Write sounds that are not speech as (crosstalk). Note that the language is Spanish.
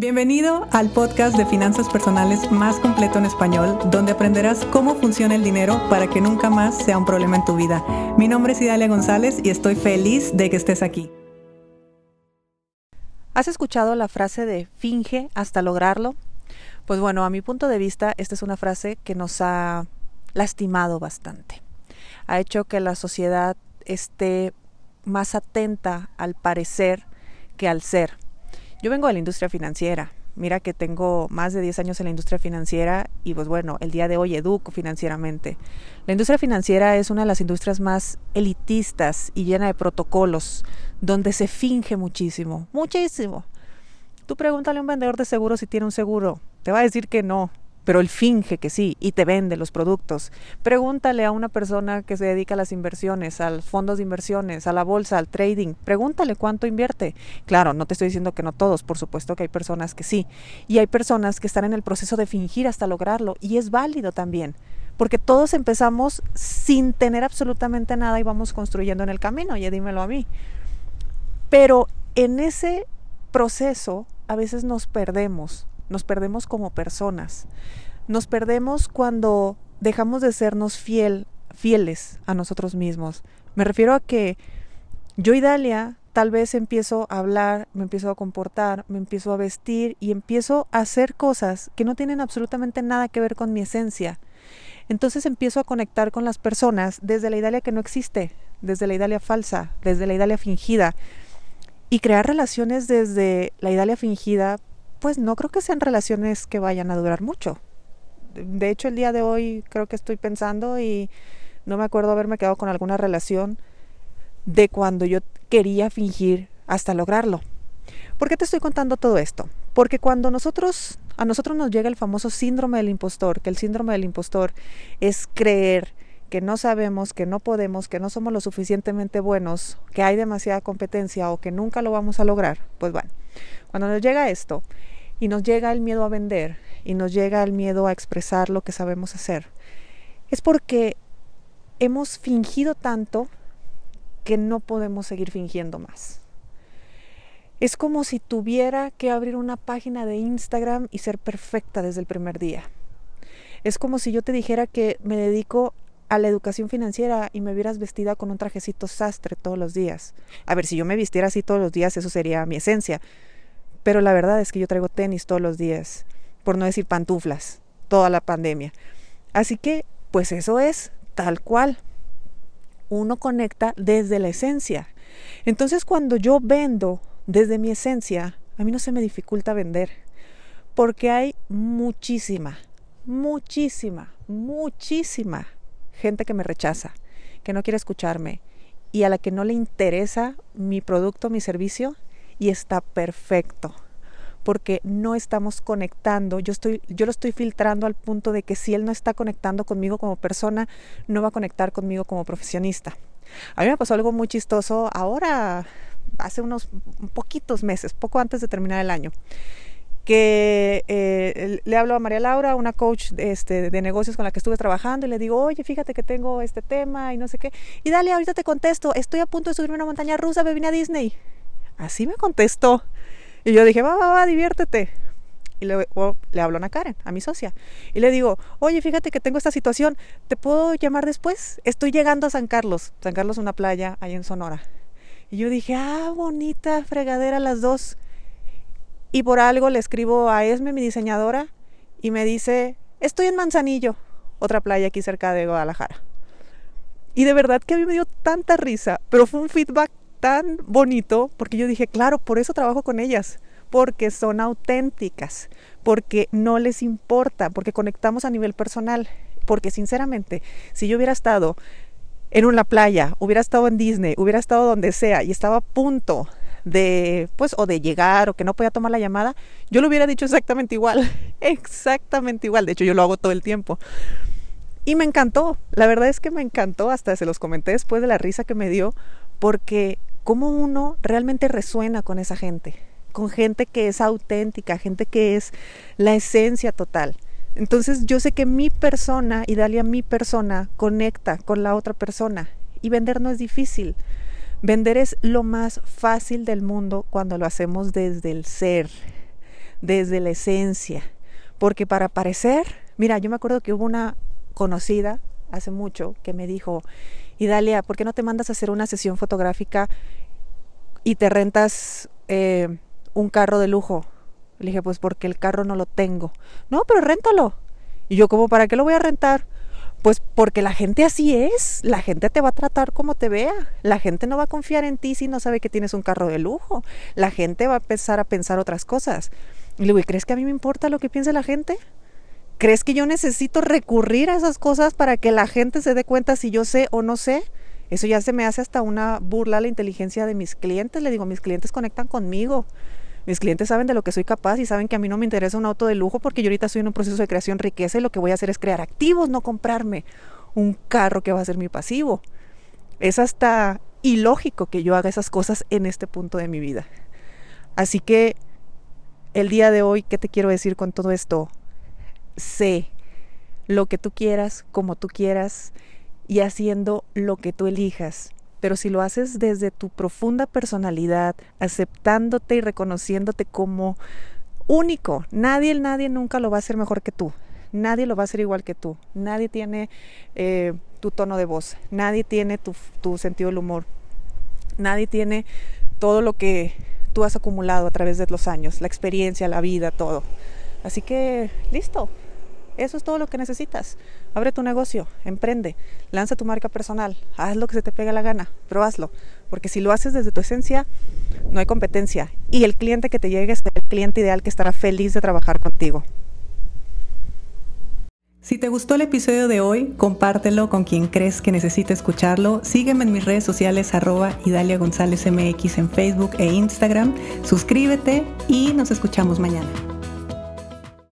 Bienvenido al podcast de finanzas personales más completo en español, donde aprenderás cómo funciona el dinero para que nunca más sea un problema en tu vida. Mi nombre es Idalia González y estoy feliz de que estés aquí. ¿Has escuchado la frase de finge hasta lograrlo? Pues bueno, a mi punto de vista, esta es una frase que nos ha lastimado bastante. Ha hecho que la sociedad esté más atenta al parecer que al ser. Yo vengo de la industria financiera. Mira que tengo más de 10 años en la industria financiera y pues bueno, el día de hoy educo financieramente. La industria financiera es una de las industrias más elitistas y llena de protocolos, donde se finge muchísimo, muchísimo. Tú pregúntale a un vendedor de seguro si tiene un seguro, te va a decir que no, pero él finge que sí y te vende los productos. Pregúntale a una persona que se dedica a las inversiones, a los fondos de inversiones, a la bolsa, al trading, pregúntale cuánto invierte. Claro, no te estoy diciendo que no todos, por supuesto que hay personas que sí. Y hay personas que están en el proceso de fingir hasta lograrlo y es válido también. Porque todos empezamos sin tener absolutamente nada y vamos construyendo en el camino, ya dímelo a mí. Pero en ese proceso a veces nos perdemos nos perdemos como personas. Nos perdemos cuando dejamos de sernos fiel, fieles a nosotros mismos. Me refiero a que yo y Dalia tal vez empiezo a hablar, me empiezo a comportar, me empiezo a vestir y empiezo a hacer cosas que no tienen absolutamente nada que ver con mi esencia. Entonces empiezo a conectar con las personas desde la Idalia que no existe, desde la Idalia falsa, desde la Idalia fingida. Y crear relaciones desde la Idalia fingida pues no creo que sean relaciones que vayan a durar mucho. De hecho, el día de hoy creo que estoy pensando y no me acuerdo haberme quedado con alguna relación de cuando yo quería fingir hasta lograrlo. ¿Por qué te estoy contando todo esto? Porque cuando nosotros a nosotros nos llega el famoso síndrome del impostor, que el síndrome del impostor es creer que no sabemos, que no podemos, que no somos lo suficientemente buenos, que hay demasiada competencia o que nunca lo vamos a lograr, pues bueno, cuando nos llega esto y nos llega el miedo a vender y nos llega el miedo a expresar lo que sabemos hacer, es porque hemos fingido tanto que no podemos seguir fingiendo más. Es como si tuviera que abrir una página de Instagram y ser perfecta desde el primer día. Es como si yo te dijera que me dedico a la educación financiera y me vieras vestida con un trajecito sastre todos los días. A ver, si yo me vistiera así todos los días, eso sería mi esencia. Pero la verdad es que yo traigo tenis todos los días, por no decir pantuflas, toda la pandemia. Así que, pues eso es tal cual. Uno conecta desde la esencia. Entonces, cuando yo vendo desde mi esencia, a mí no se me dificulta vender, porque hay muchísima, muchísima, muchísima gente que me rechaza, que no quiere escucharme y a la que no le interesa mi producto, mi servicio, y está perfecto porque no estamos conectando. Yo, estoy, yo lo estoy filtrando al punto de que si él no está conectando conmigo como persona, no va a conectar conmigo como profesionista. A mí me pasó algo muy chistoso ahora, hace unos poquitos meses, poco antes de terminar el año que eh, le hablo a María Laura, una coach de, este, de negocios con la que estuve trabajando, y le digo, oye, fíjate que tengo este tema y no sé qué. Y dale, ahorita te contesto, estoy a punto de subirme a una montaña rusa, me vine a Disney. Así me contestó. Y yo dije, va, va, va, diviértete. Y le, le hablo a Karen, a mi socia. Y le digo, oye, fíjate que tengo esta situación, ¿te puedo llamar después? Estoy llegando a San Carlos. San Carlos es una playa ahí en Sonora. Y yo dije, ah, bonita fregadera las dos. Y por algo le escribo a Esme, mi diseñadora, y me dice, estoy en Manzanillo, otra playa aquí cerca de Guadalajara. Y de verdad que a mí me dio tanta risa, pero fue un feedback tan bonito porque yo dije, claro, por eso trabajo con ellas, porque son auténticas, porque no les importa, porque conectamos a nivel personal, porque sinceramente, si yo hubiera estado en una playa, hubiera estado en Disney, hubiera estado donde sea y estaba a punto de, pues, o de llegar o que no podía tomar la llamada, yo lo hubiera dicho exactamente igual, (laughs) exactamente igual. De hecho, yo lo hago todo el tiempo. Y me encantó, la verdad es que me encantó, hasta se los comenté después de la risa que me dio, porque como uno realmente resuena con esa gente, con gente que es auténtica, gente que es la esencia total. Entonces yo sé que mi persona, y Dalia mi persona, conecta con la otra persona. Y vender no es difícil. Vender es lo más fácil del mundo cuando lo hacemos desde el ser, desde la esencia. Porque para parecer, mira, yo me acuerdo que hubo una conocida hace mucho que me dijo, Idalia, ¿por qué no te mandas a hacer una sesión fotográfica y te rentas eh, un carro de lujo? Le dije, pues porque el carro no lo tengo. No, pero réntalo. Y yo como, ¿para qué lo voy a rentar? Pues porque la gente así es, la gente te va a tratar como te vea, la gente no va a confiar en ti si no sabe que tienes un carro de lujo, la gente va a empezar a pensar otras cosas. Y le digo, ¿y crees que a mí me importa lo que piense la gente? ¿Crees que yo necesito recurrir a esas cosas para que la gente se dé cuenta si yo sé o no sé? Eso ya se me hace hasta una burla a la inteligencia de mis clientes. Le digo, mis clientes conectan conmigo. Mis clientes saben de lo que soy capaz y saben que a mí no me interesa un auto de lujo porque yo ahorita estoy en un proceso de creación riqueza y lo que voy a hacer es crear activos, no comprarme un carro que va a ser mi pasivo. Es hasta ilógico que yo haga esas cosas en este punto de mi vida. Así que el día de hoy, ¿qué te quiero decir con todo esto? Sé lo que tú quieras, como tú quieras y haciendo lo que tú elijas. Pero si lo haces desde tu profunda personalidad, aceptándote y reconociéndote como único, nadie, nadie nunca lo va a hacer mejor que tú, nadie lo va a hacer igual que tú, nadie tiene eh, tu tono de voz, nadie tiene tu, tu sentido del humor, nadie tiene todo lo que tú has acumulado a través de los años, la experiencia, la vida, todo. Así que, listo, eso es todo lo que necesitas. Abre tu negocio, emprende, lanza tu marca personal, haz lo que se te pega la gana, pero hazlo. Porque si lo haces desde tu esencia, no hay competencia. Y el cliente que te llegue es el cliente ideal que estará feliz de trabajar contigo. Si te gustó el episodio de hoy, compártelo con quien crees que necesite escucharlo. Sígueme en mis redes sociales arroba Idalia González MX en Facebook e Instagram. Suscríbete y nos escuchamos mañana.